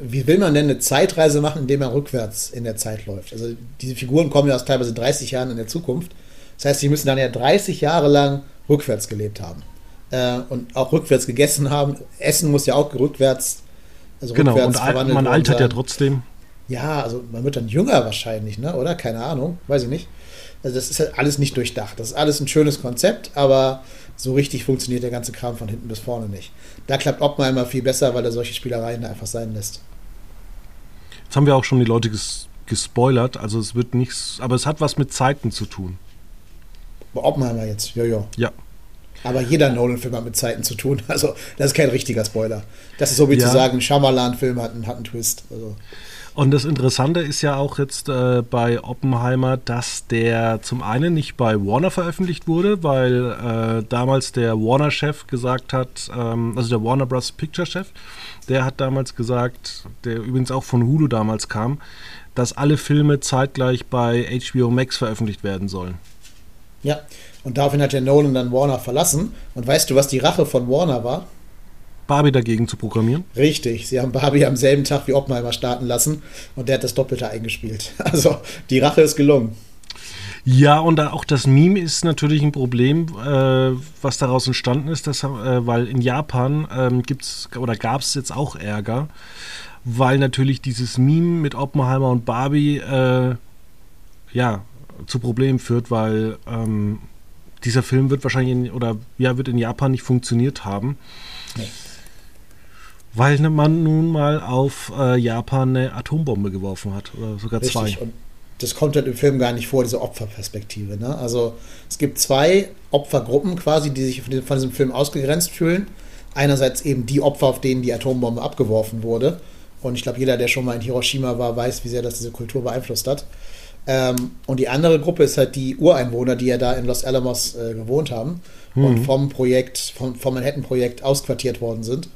Wie will man denn eine Zeitreise machen, indem man rückwärts in der Zeit läuft? Also diese Figuren kommen ja aus teilweise 30 Jahren in der Zukunft. Das heißt, sie müssen dann ja 30 Jahre lang rückwärts gelebt haben. Äh, und auch rückwärts gegessen haben. Essen muss ja auch rückwärts. Also genau, rückwärts und man altert ja trotzdem. Ja, also man wird dann jünger wahrscheinlich, ne? oder? Keine Ahnung, weiß ich nicht. Also das ist halt alles nicht durchdacht. Das ist alles ein schönes Konzept, aber so richtig funktioniert der ganze Kram von hinten bis vorne nicht. Da klappt Oppenheimer viel besser, weil er solche Spielereien einfach sein lässt. Jetzt haben wir auch schon die Leute ges gespoilert, also es wird nichts, aber es hat was mit Zeiten zu tun. Bei Oppenheimer jetzt, ja, ja. Ja. Aber jeder Nolan-Film hat mit Zeiten zu tun. Also, das ist kein richtiger Spoiler. Das ist so wie ja. zu sagen, ein Shyamalan-Film hat, hat einen Twist. Also. Und das Interessante ist ja auch jetzt äh, bei Oppenheimer, dass der zum einen nicht bei Warner veröffentlicht wurde, weil äh, damals der Warner-Chef gesagt hat, ähm, also der Warner Bros. Picture-Chef, der hat damals gesagt, der übrigens auch von Hulu damals kam, dass alle Filme zeitgleich bei HBO Max veröffentlicht werden sollen. Ja, und daraufhin hat der Nolan dann Warner verlassen. Und weißt du, was die Rache von Warner war? Barbie dagegen zu programmieren? Richtig, sie haben Barbie am selben Tag wie Oppenheimer starten lassen und der hat das Doppelte eingespielt. Also die Rache ist gelungen. Ja, und auch das Meme ist natürlich ein Problem, äh, was daraus entstanden ist, dass, äh, weil in Japan ähm, gibt's oder gab es jetzt auch Ärger, weil natürlich dieses Meme mit Oppenheimer und Barbie äh, ja zu Problemen führt, weil ähm, dieser Film wird wahrscheinlich in, oder ja wird in Japan nicht funktioniert haben. Nee. Weil ne, man nun mal auf äh, Japan eine Atombombe geworfen hat oder sogar Richtig. zwei. Und das kommt halt im Film gar nicht vor, diese Opferperspektive. Ne? Also es gibt zwei Opfergruppen quasi, die sich von diesem Film ausgegrenzt fühlen. Einerseits eben die Opfer, auf denen die Atombombe abgeworfen wurde. Und ich glaube, jeder, der schon mal in Hiroshima war, weiß, wie sehr das diese Kultur beeinflusst hat. Ähm, und die andere Gruppe ist halt die Ureinwohner, die ja da in Los Alamos äh, gewohnt haben mhm. und vom Projekt, vom, vom Manhattan-Projekt ausquartiert worden sind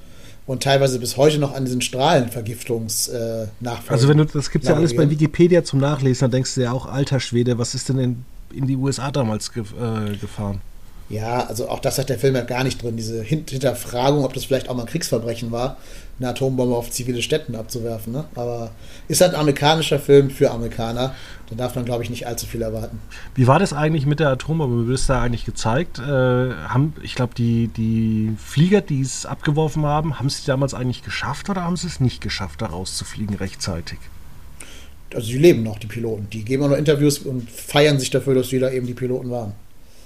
und teilweise bis heute noch an diesen Strahlenvergiftungs-Nachfolgen. Äh, also wenn du, das gibt es ja alles bei Wikipedia zum Nachlesen, dann denkst du ja auch, alter Schwede, was ist denn in, in die USA damals ge äh, gefahren? Ja, also auch das hat der Film ja gar nicht drin, diese Hinterfragung, ob das vielleicht auch mal ein Kriegsverbrechen war, eine Atombombe auf zivile Städten abzuwerfen. Ne? Aber ist halt ein amerikanischer Film für Amerikaner. Da darf man, glaube ich, nicht allzu viel erwarten. Wie war das eigentlich mit der Atombombe? Wie ist da eigentlich gezeigt? Äh, haben, ich glaube, die, die Flieger, die es abgeworfen haben, haben sie damals eigentlich geschafft oder haben sie es nicht geschafft, da rauszufliegen rechtzeitig? Also sie leben noch, die Piloten. Die geben auch noch Interviews und feiern sich dafür, dass sie da eben die Piloten waren.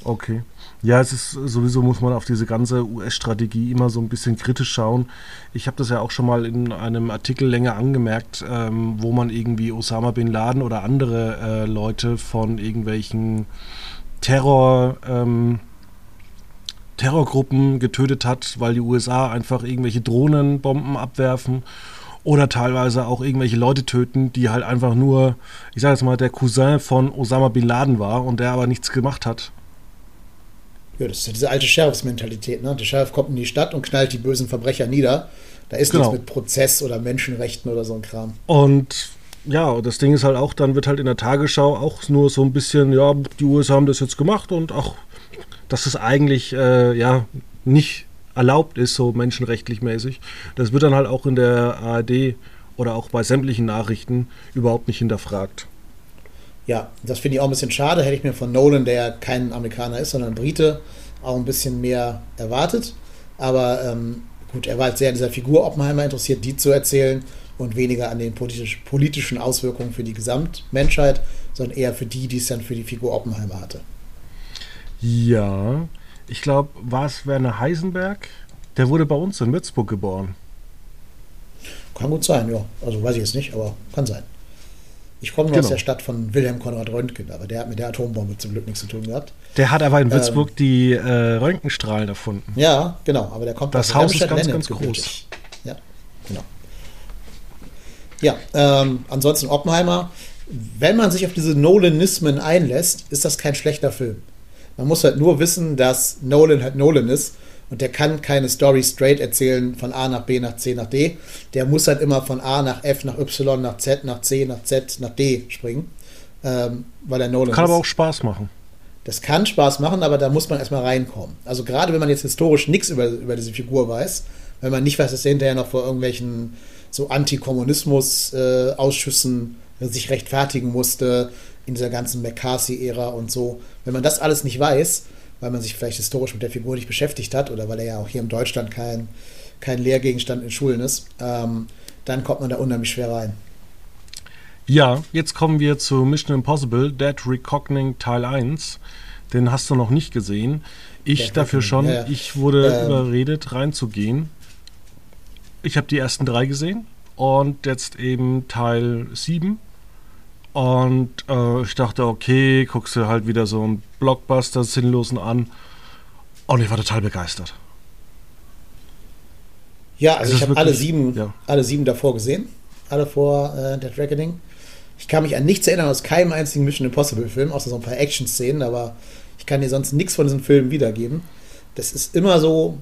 Okay. Ja, es ist sowieso muss man auf diese ganze US-Strategie immer so ein bisschen kritisch schauen. Ich habe das ja auch schon mal in einem Artikel länger angemerkt, ähm, wo man irgendwie Osama bin Laden oder andere äh, Leute von irgendwelchen Terror ähm, Terrorgruppen getötet hat, weil die USA einfach irgendwelche Drohnenbomben abwerfen oder teilweise auch irgendwelche Leute töten, die halt einfach nur, ich sage jetzt mal, der Cousin von Osama bin Laden war und der aber nichts gemacht hat. Ja, das ist ja diese alte Sheriffsmentalität. Ne? Der Sheriff kommt in die Stadt und knallt die bösen Verbrecher nieder. Da ist genau. nichts mit Prozess oder Menschenrechten oder so ein Kram. Und ja, das Ding ist halt auch, dann wird halt in der Tagesschau auch nur so ein bisschen, ja, die USA haben das jetzt gemacht und auch, dass es eigentlich, äh, ja, nicht erlaubt ist, so menschenrechtlich mäßig. Das wird dann halt auch in der ARD oder auch bei sämtlichen Nachrichten überhaupt nicht hinterfragt. Ja, das finde ich auch ein bisschen schade. Hätte ich mir von Nolan, der ja kein Amerikaner ist, sondern Brite, auch ein bisschen mehr erwartet. Aber ähm, gut, er war halt sehr an dieser Figur Oppenheimer interessiert, die zu erzählen und weniger an den politisch, politischen Auswirkungen für die Gesamtmenschheit, sondern eher für die, die es dann für die Figur Oppenheimer hatte. Ja, ich glaube, war es Werner Heisenberg? Der wurde bei uns in Würzburg geboren. Kann gut sein, ja. Also weiß ich jetzt nicht, aber kann sein. Ich komme nur genau. aus der Stadt von Wilhelm Konrad Röntgen, aber der hat mit der Atombombe zum Glück nichts zu tun gehabt. Der hat aber in Würzburg ähm, die äh, Röntgenstrahlen erfunden. Ja, genau, aber der kommt Das Haus ist ganz, ganz groß. Ja, genau. Ja, ähm, ansonsten Oppenheimer. Wenn man sich auf diese Nolanismen einlässt, ist das kein schlechter Film. Man muss halt nur wissen, dass Nolan halt Nolan ist und der kann keine Story straight erzählen von A nach B nach C nach D. Der muss halt immer von A nach F nach Y nach Z nach C nach Z nach D springen, ähm, weil er Nolan Kann ist. aber auch Spaß machen. Das kann Spaß machen, aber da muss man erstmal reinkommen. Also gerade wenn man jetzt historisch nichts über, über diese Figur weiß, wenn man nicht weiß, dass er hinterher noch vor irgendwelchen so Antikommunismus-Ausschüssen äh, sich rechtfertigen musste in dieser ganzen McCarthy-Ära und so. Wenn man das alles nicht weiß, weil man sich vielleicht historisch mit der Figur nicht beschäftigt hat oder weil er ja auch hier in Deutschland kein, kein Lehrgegenstand in Schulen ist, ähm, dann kommt man da unheimlich schwer rein. Ja, jetzt kommen wir zu Mission Impossible, Dead Reckoning Teil 1. Den hast du noch nicht gesehen. Ich Dead dafür schon. Ja, ja. Ich wurde ähm, überredet, reinzugehen. Ich habe die ersten drei gesehen und jetzt eben Teil 7. Und äh, ich dachte, okay, guckst du halt wieder so einen Blockbuster sinnlosen an. Und ich war total begeistert. Ja, also, ich habe alle sieben, ja. alle sieben davor gesehen. Alle vor äh, Dead Reckoning. Ich kann mich an nichts erinnern aus keinem einzigen Mission Impossible Film, außer so ein paar Action-Szenen, aber ich kann dir sonst nichts von diesen Filmen wiedergeben. Das ist immer so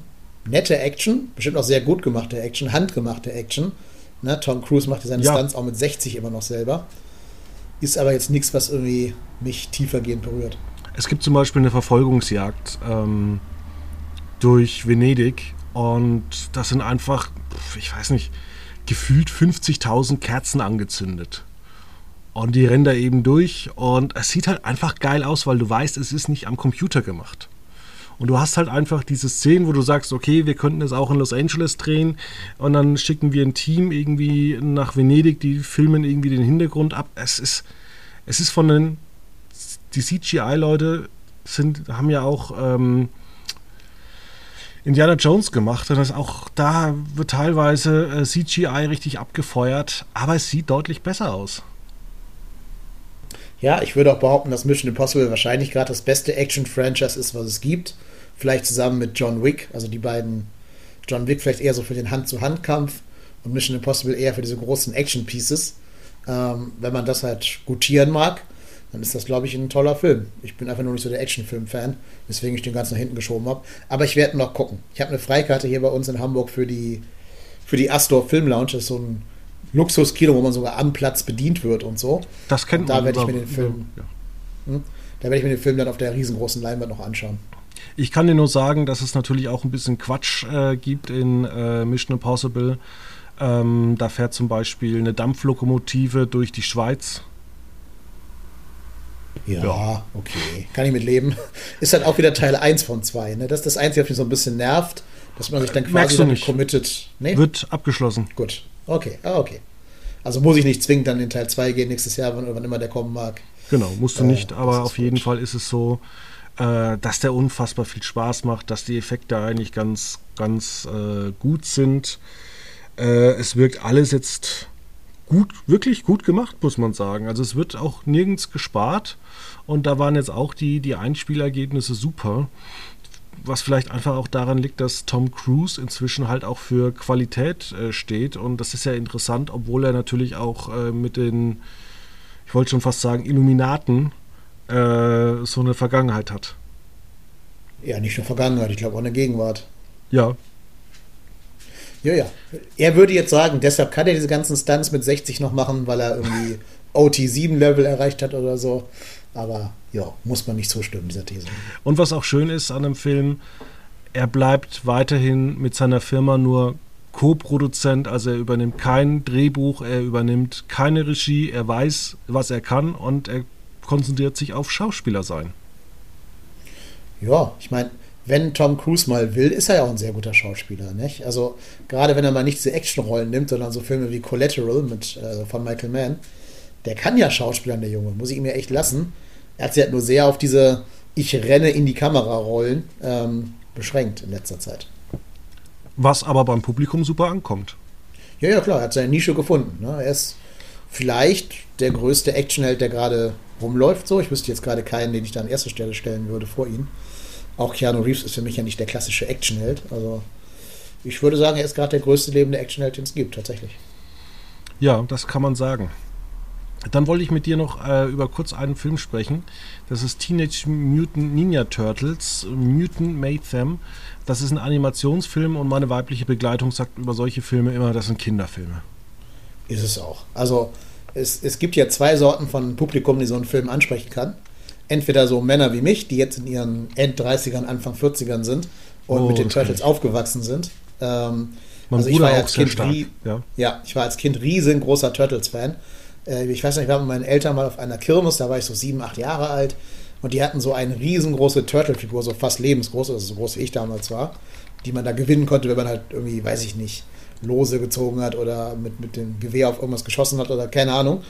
nette Action, bestimmt auch sehr gut gemachte Action, handgemachte Action. Ne, Tom Cruise macht seine ja. Stunts auch mit 60 immer noch selber. Ist aber jetzt nichts, was irgendwie mich tiefergehend berührt. Es gibt zum Beispiel eine Verfolgungsjagd ähm, durch Venedig und das sind einfach, ich weiß nicht, gefühlt 50.000 Kerzen angezündet. Und die rennen da eben durch und es sieht halt einfach geil aus, weil du weißt, es ist nicht am Computer gemacht. Und du hast halt einfach diese Szenen, wo du sagst, okay, wir könnten es auch in Los Angeles drehen und dann schicken wir ein Team irgendwie nach Venedig, die filmen irgendwie den Hintergrund ab. Es ist, es ist von den, die CGI-Leute sind, haben ja auch ähm, Indiana Jones gemacht und das auch da wird teilweise äh, CGI richtig abgefeuert, aber es sieht deutlich besser aus. Ja, ich würde auch behaupten, dass Mission Impossible wahrscheinlich gerade das beste Action-Franchise ist, was es gibt. Vielleicht zusammen mit John Wick, also die beiden. John Wick vielleicht eher so für den Hand-zu-Hand-Kampf und Mission Impossible eher für diese großen Action-Pieces. Ähm, wenn man das halt gutieren mag, dann ist das, glaube ich, ein toller Film. Ich bin einfach nur nicht so der Actionfilm-Fan, weswegen ich den ganz nach hinten geschoben habe. Aber ich werde noch gucken. Ich habe eine Freikarte hier bei uns in Hamburg für die, für die Astor Film Lounge. Das ist so ein Luxuskino, wo man sogar am Platz bedient wird und so. Das kennt und da man. Da werde ich mir den Film. Ja. Hm, da werde ich mir den Film dann auf der riesengroßen Leinwand noch anschauen. Ich kann dir nur sagen, dass es natürlich auch ein bisschen Quatsch äh, gibt in äh, Mission Impossible. Ähm, da fährt zum Beispiel eine Dampflokomotive durch die Schweiz. Ja, ja, okay. Kann ich mit leben. Ist halt auch wieder Teil 1 von 2. Ne? Das ist das Einzige, was mich so ein bisschen nervt, dass man sich dann quasi dann committed. Nee? Wird abgeschlossen. Gut. Okay, ah, okay. Also muss ich nicht zwingend dann in Teil 2 gehen nächstes Jahr, wann, wann immer der kommen mag. Genau, musst du äh, nicht, aber auf gut. jeden Fall ist es so, äh, dass der unfassbar viel Spaß macht, dass die Effekte eigentlich ganz, ganz äh, gut sind. Äh, es wirkt alles jetzt gut, wirklich gut gemacht, muss man sagen. Also es wird auch nirgends gespart und da waren jetzt auch die, die Einspielergebnisse super. Was vielleicht einfach auch daran liegt, dass Tom Cruise inzwischen halt auch für Qualität äh, steht und das ist ja interessant, obwohl er natürlich auch äh, mit den, ich wollte schon fast sagen, Illuminaten äh, so eine Vergangenheit hat. Ja, nicht nur Vergangenheit, ich glaube auch eine Gegenwart. Ja. Ja, ja. Er würde jetzt sagen, deshalb kann er diese ganzen Stunts mit 60 noch machen, weil er irgendwie OT7-Level erreicht hat oder so. Aber ja, muss man nicht zustimmen, dieser These. Und was auch schön ist an dem Film, er bleibt weiterhin mit seiner Firma nur Co-Produzent, also er übernimmt kein Drehbuch, er übernimmt keine Regie, er weiß, was er kann und er konzentriert sich auf Schauspieler sein. Ja, ich meine, wenn Tom Cruise mal will, ist er ja auch ein sehr guter Schauspieler, nicht? Also gerade wenn er mal nicht diese Actionrollen nimmt, sondern so Filme wie Collateral mit, äh, von Michael Mann, der kann ja Schauspielern, der Junge, muss ich ihm ja echt lassen. Er hat sich halt nur sehr auf diese Ich renne in die Kamera-Rollen ähm, beschränkt in letzter Zeit. Was aber beim Publikum super ankommt. Ja, ja, klar, er hat seine Nische gefunden. Ne? Er ist vielleicht der größte Actionheld, der gerade rumläuft. So, ich wüsste jetzt gerade keinen, den ich da an erste Stelle stellen würde vor ihm. Auch Keanu Reeves ist für mich ja nicht der klassische Actionheld. Also ich würde sagen, er ist gerade der größte lebende Actionheld, den es gibt, tatsächlich. Ja, das kann man sagen. Dann wollte ich mit dir noch äh, über kurz einen Film sprechen. Das ist Teenage Mutant Ninja Turtles, Mutant Made Them. Das ist ein Animationsfilm und meine weibliche Begleitung sagt über solche Filme immer, das sind Kinderfilme. Ist es auch. Also es, es gibt ja zwei Sorten von Publikum, die so einen Film ansprechen kann entweder so Männer wie mich, die jetzt in ihren End-30ern, Anfang 40ern sind und oh, mit den Turtles aufgewachsen sind. Ähm, also ich war als Kind ja. ja. ich war als Kind riesengroßer Turtles-Fan. Äh, ich weiß nicht, ich war mit meinen Eltern mal auf einer Kirmes, da war ich so sieben, acht Jahre alt und die hatten so eine riesengroße Turtle-Figur, so fast lebensgroß, also so groß wie ich damals war, die man da gewinnen konnte, wenn man halt irgendwie, weiß ich nicht, Lose gezogen hat oder mit, mit dem Gewehr auf irgendwas geschossen hat oder keine Ahnung.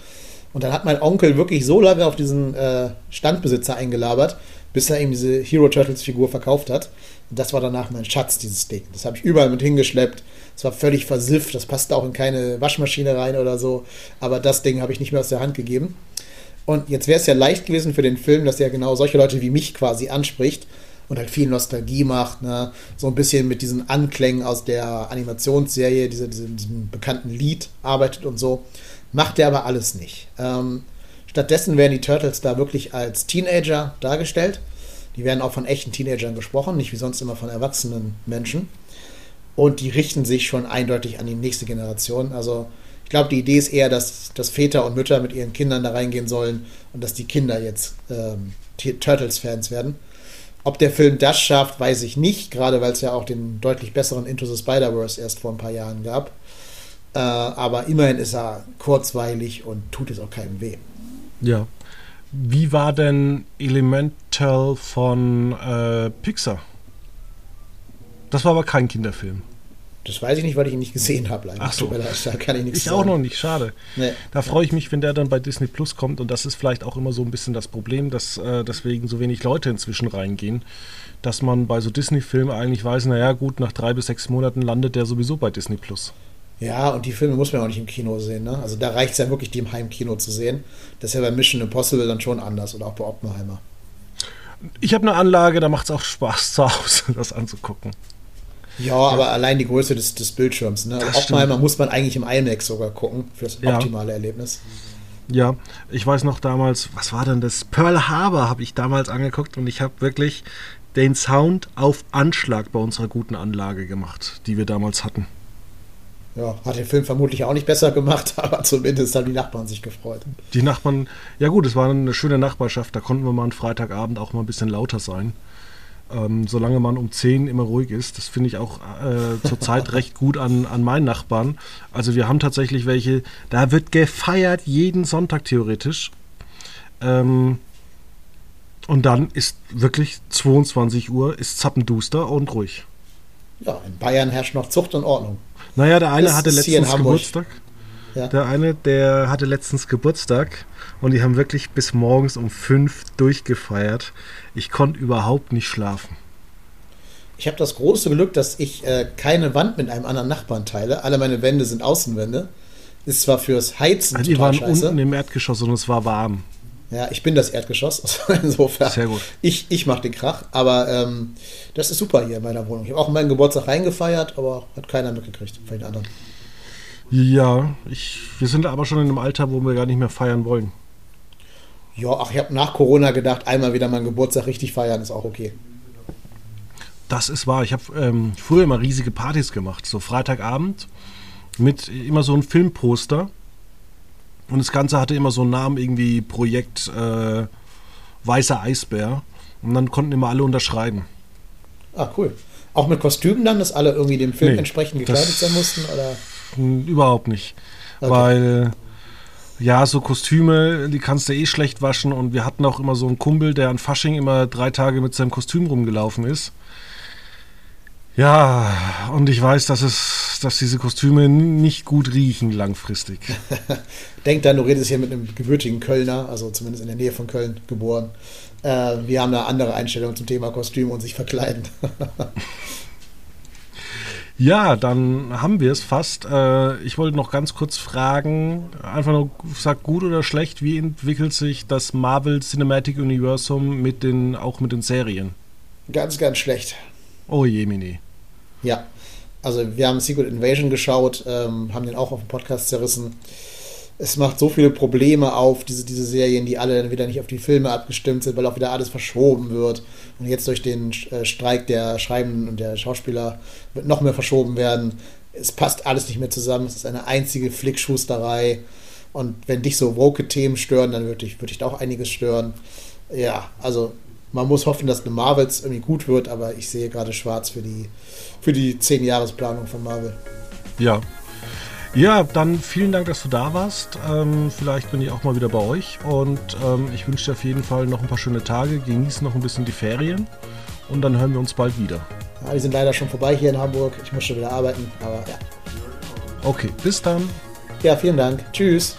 Und dann hat mein Onkel wirklich so lange auf diesen äh, Standbesitzer eingelabert, bis er ihm diese Hero Turtles Figur verkauft hat. Und das war danach mein Schatz, dieses Ding. Das habe ich überall mit hingeschleppt. Es war völlig versifft, das passte auch in keine Waschmaschine rein oder so. Aber das Ding habe ich nicht mehr aus der Hand gegeben. Und jetzt wäre es ja leicht gewesen für den Film, dass er genau solche Leute wie mich quasi anspricht und halt viel Nostalgie macht, ne? so ein bisschen mit diesen Anklängen aus der Animationsserie, diese, diese, diesem bekannten Lied arbeitet und so. Macht er aber alles nicht. Ähm, stattdessen werden die Turtles da wirklich als Teenager dargestellt. Die werden auch von echten Teenagern gesprochen, nicht wie sonst immer von erwachsenen Menschen. Und die richten sich schon eindeutig an die nächste Generation. Also ich glaube, die Idee ist eher, dass, dass Väter und Mütter mit ihren Kindern da reingehen sollen und dass die Kinder jetzt ähm, Turtles-Fans werden. Ob der Film das schafft, weiß ich nicht, gerade weil es ja auch den deutlich besseren Into the Spider-Verse erst vor ein paar Jahren gab. Äh, aber immerhin ist er kurzweilig und tut es auch keinem weh. Ja. Wie war denn Elemental von äh, Pixar? Das war aber kein Kinderfilm. Das weiß ich nicht, weil ich ihn nicht gesehen habe. Ach so. Da kann ich nichts Ich sagen. auch noch nicht, schade. Nee. Da freue ich mich, wenn der dann bei Disney Plus kommt. Und das ist vielleicht auch immer so ein bisschen das Problem, dass äh, deswegen so wenig Leute inzwischen reingehen. Dass man bei so Disney-Filmen eigentlich weiß, naja, gut, nach drei bis sechs Monaten landet der sowieso bei Disney Plus. Ja, und die Filme muss man auch nicht im Kino sehen. Ne? Also da reicht es ja wirklich, die im Heimkino zu sehen. Das ist ja bei Mission Impossible dann schon anders oder auch bei Oppenheimer. Ich habe eine Anlage, da macht es auch Spaß zu Hause, das anzugucken. Ja, ja, aber allein die Größe des, des Bildschirms. Ne? Also Oppenheimer muss man eigentlich im IMAX sogar gucken, für das optimale ja. Erlebnis. Ja, ich weiß noch damals, was war denn das? Pearl Harbor habe ich damals angeguckt und ich habe wirklich den Sound auf Anschlag bei unserer guten Anlage gemacht, die wir damals hatten. Ja, hat den Film vermutlich auch nicht besser gemacht, aber zumindest haben die Nachbarn sich gefreut. Die Nachbarn, ja gut, es war eine schöne Nachbarschaft, da konnten wir mal einen Freitagabend auch mal ein bisschen lauter sein. Ähm, solange man um 10 immer ruhig ist. Das finde ich auch äh, zurzeit recht gut an, an meinen Nachbarn. Also wir haben tatsächlich welche, da wird gefeiert jeden Sonntag theoretisch. Ähm, und dann ist wirklich 22 Uhr, ist zappenduster und ruhig. Ja, in Bayern herrscht noch Zucht und Ordnung. Naja, der eine das hatte letztens Geburtstag. Ja. Der eine, der hatte letztens Geburtstag und die haben wirklich bis morgens um fünf durchgefeiert. Ich konnte überhaupt nicht schlafen. Ich habe das große Glück, dass ich äh, keine Wand mit einem anderen Nachbarn teile. Alle meine Wände sind Außenwände. Ist zwar fürs Heizen also Die waren scheiße. unten im Erdgeschoss und es war warm. Ja, ich bin das Erdgeschoss, also insofern. Sehr gut. Ich, ich mache den Krach, aber ähm, das ist super hier in meiner Wohnung. Ich habe auch meinen Geburtstag reingefeiert, aber hat keiner mitgekriegt von den anderen. Ja, ich, wir sind aber schon in einem Alter, wo wir gar nicht mehr feiern wollen. Ja, ach, ich habe nach Corona gedacht, einmal wieder meinen Geburtstag richtig feiern ist auch okay. Das ist wahr. Ich habe ähm, früher immer riesige Partys gemacht, so Freitagabend mit immer so einem Filmposter und das Ganze hatte immer so einen Namen, irgendwie Projekt äh, Weißer Eisbär. Und dann konnten immer alle unterschreiben. Ah, cool. Auch mit Kostümen dann, dass alle irgendwie dem Film nee, entsprechend gekleidet sein mussten? Oder? Überhaupt nicht. Okay. Weil Ja, so Kostüme, die kannst du eh schlecht waschen. Und wir hatten auch immer so einen Kumpel, der an Fasching immer drei Tage mit seinem Kostüm rumgelaufen ist. Ja, und ich weiß, dass es, dass diese Kostüme nicht gut riechen langfristig. Denk dann, du redest hier mit einem gebürtigen Kölner, also zumindest in der Nähe von Köln geboren. Äh, wir haben eine andere Einstellung zum Thema Kostüm und sich verkleiden. ja, dann haben wir es fast. Äh, ich wollte noch ganz kurz fragen, einfach nur, sag gut oder schlecht, wie entwickelt sich das Marvel Cinematic Universum mit den, auch mit den Serien? Ganz, ganz schlecht. Oh je, Mini. Ja, also wir haben Secret Invasion geschaut, ähm, haben den auch auf dem Podcast zerrissen. Es macht so viele Probleme auf, diese, diese Serien, die alle dann wieder nicht auf die Filme abgestimmt sind, weil auch wieder alles verschoben wird. Und jetzt durch den äh, Streik der Schreibenden und der Schauspieler wird noch mehr verschoben werden. Es passt alles nicht mehr zusammen. Es ist eine einzige Flickschusterei. Und wenn dich so woke Themen stören, dann würde dich, würd dich da auch einiges stören. Ja, also man muss hoffen, dass eine Marvels irgendwie gut wird, aber ich sehe gerade schwarz für die, für die 10-Jahres-Planung von Marvel. Ja. Ja, dann vielen Dank, dass du da warst. Ähm, vielleicht bin ich auch mal wieder bei euch. Und ähm, ich wünsche dir auf jeden Fall noch ein paar schöne Tage. Genieß noch ein bisschen die Ferien. Und dann hören wir uns bald wieder. Ja, die sind leider schon vorbei hier in Hamburg. Ich muss schon wieder arbeiten, aber ja. Okay, bis dann. Ja, vielen Dank. Tschüss.